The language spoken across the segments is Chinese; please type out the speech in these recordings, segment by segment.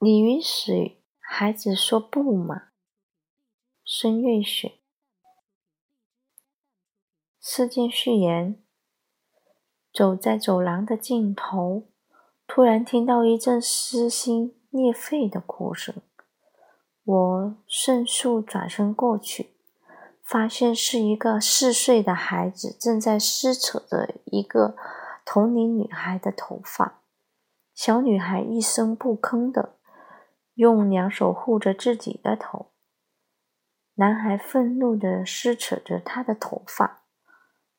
你允许孩子说不吗？孙瑞雪。事件序言：走在走廊的尽头，突然听到一阵撕心裂肺的哭声。我迅速转身过去。发现是一个四岁的孩子正在撕扯着一个同龄女孩的头发，小女孩一声不吭的用两手护着自己的头，男孩愤怒的撕扯着他的头发。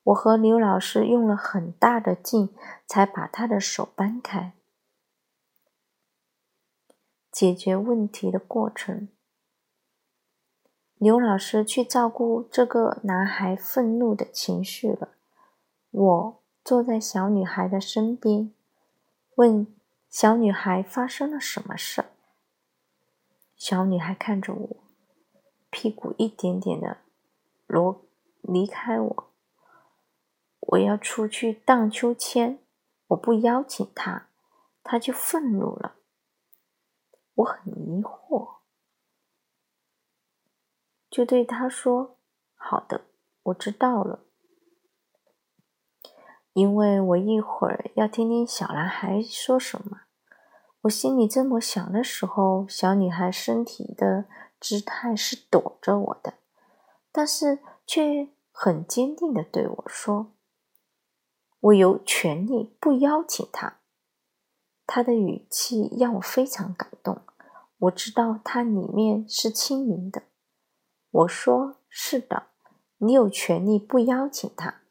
我和刘老师用了很大的劲才把他的手掰开。解决问题的过程。刘老师去照顾这个男孩愤怒的情绪了。我坐在小女孩的身边，问小女孩发生了什么事。小女孩看着我，屁股一点点的挪离开我。我要出去荡秋千，我不邀请她，她就愤怒了。我很疑惑。就对他说：“好的，我知道了。因为我一会儿要听听小男孩说什么。”我心里这么想的时候，小女孩身体的姿态是躲着我的，但是却很坚定的对我说：“我有权利不邀请他。”他的语气让我非常感动。我知道他里面是清明的。我说：“是的，你有权利不邀请他。”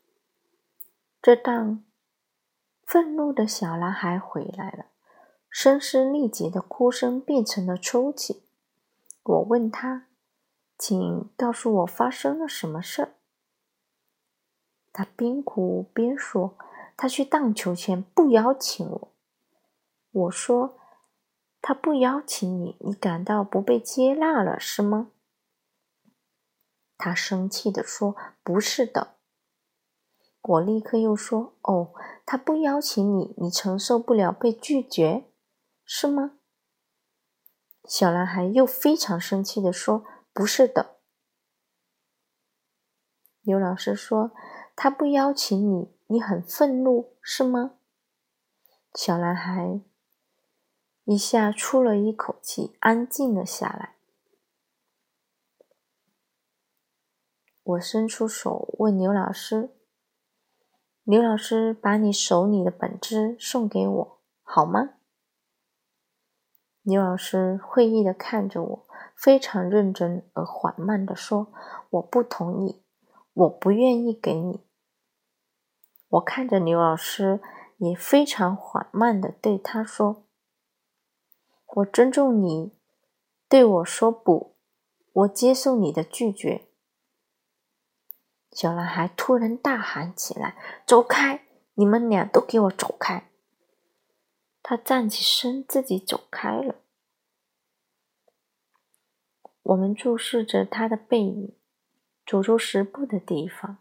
这当愤怒的小男孩回来了，声嘶力竭的哭声变成了抽泣。我问他：“请告诉我发生了什么事儿？”他边哭边说：“他去荡秋千，不邀请我。”我说：“他不邀请你，你感到不被接纳了，是吗？”他生气地说：“不是的。”我立刻又说：“哦，他不邀请你，你承受不了被拒绝，是吗？”小男孩又非常生气地说：“不是的。”刘老师说：“他不邀请你，你很愤怒，是吗？”小男孩一下出了一口气，安静了下来。我伸出手问刘老师：“刘老师，把你手里的本子送给我好吗？”刘老师会意的看着我，非常认真而缓慢的说：“我不同意，我不愿意给你。”我看着刘老师，也非常缓慢的对他说：“我尊重你对我说不，我接受你的拒绝。”小男孩突然大喊起来：“走开！你们俩都给我走开！”他站起身，自己走开了。我们注视着他的背影，走出十步的地方，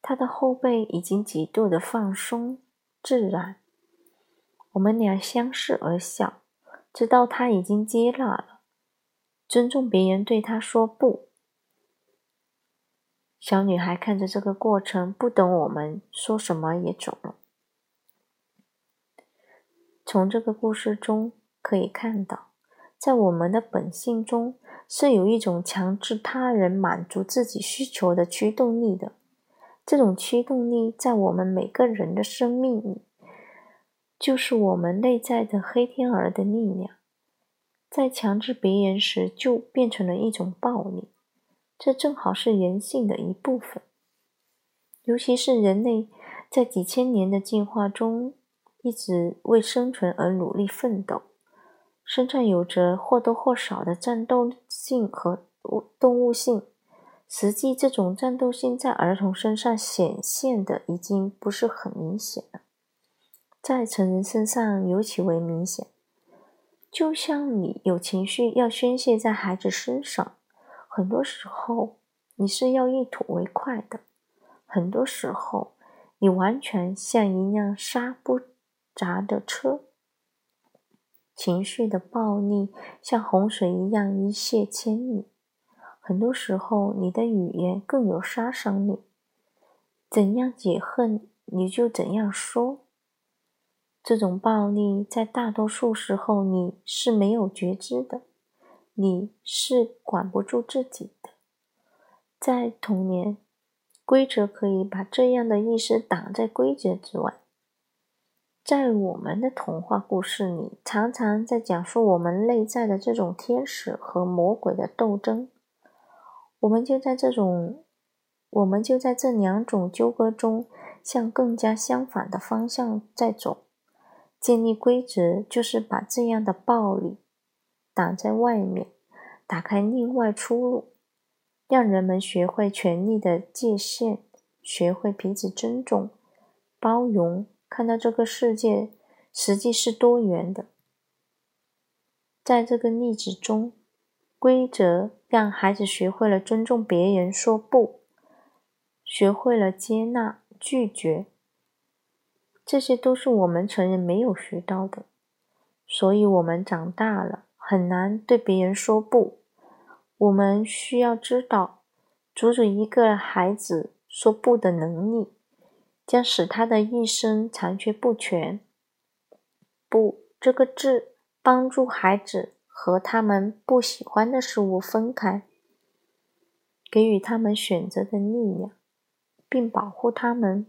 他的后背已经极度的放松自然。我们俩相视而笑，知道他已经接纳了，尊重别人对他说不。小女孩看着这个过程，不等我们说什么也走了。从这个故事中可以看到，在我们的本性中是有一种强制他人满足自己需求的驱动力的。这种驱动力在我们每个人的生命里，就是我们内在的黑天鹅的力量。在强制别人时，就变成了一种暴力。这正好是人性的一部分，尤其是人类在几千年的进化中一直为生存而努力奋斗，身上有着或多或少的战斗性和动物性。实际，这种战斗性在儿童身上显现的已经不是很明显了，在成人身上尤其为明显。就像你有情绪要宣泄在孩子身上。很多时候，你是要一吐为快的；很多时候，你完全像一辆刹不砸的车。情绪的暴力像洪水一样一泻千里。很多时候，你的语言更有杀伤力。怎样解恨，你就怎样说。这种暴力在大多数时候你是没有觉知的，你是管不住自己的。在童年，规则可以把这样的意识挡在规则之外。在我们的童话故事里，常常在讲述我们内在的这种天使和魔鬼的斗争。我们就在这种，我们就在这两种纠葛中，向更加相反的方向在走。建立规则，就是把这样的暴力挡在外面，打开另外出路，让人们学会权力的界限，学会彼此尊重、包容，看到这个世界实际是多元的。在这个例子中，规则让孩子学会了尊重别人，说不，学会了接纳、拒绝。这些都是我们成人没有学到的，所以我们长大了很难对别人说不。我们需要知道，阻止一个孩子说不的能力，将使他的一生残缺不全。不，这个字帮助孩子和他们不喜欢的事物分开，给予他们选择的力量，并保护他们。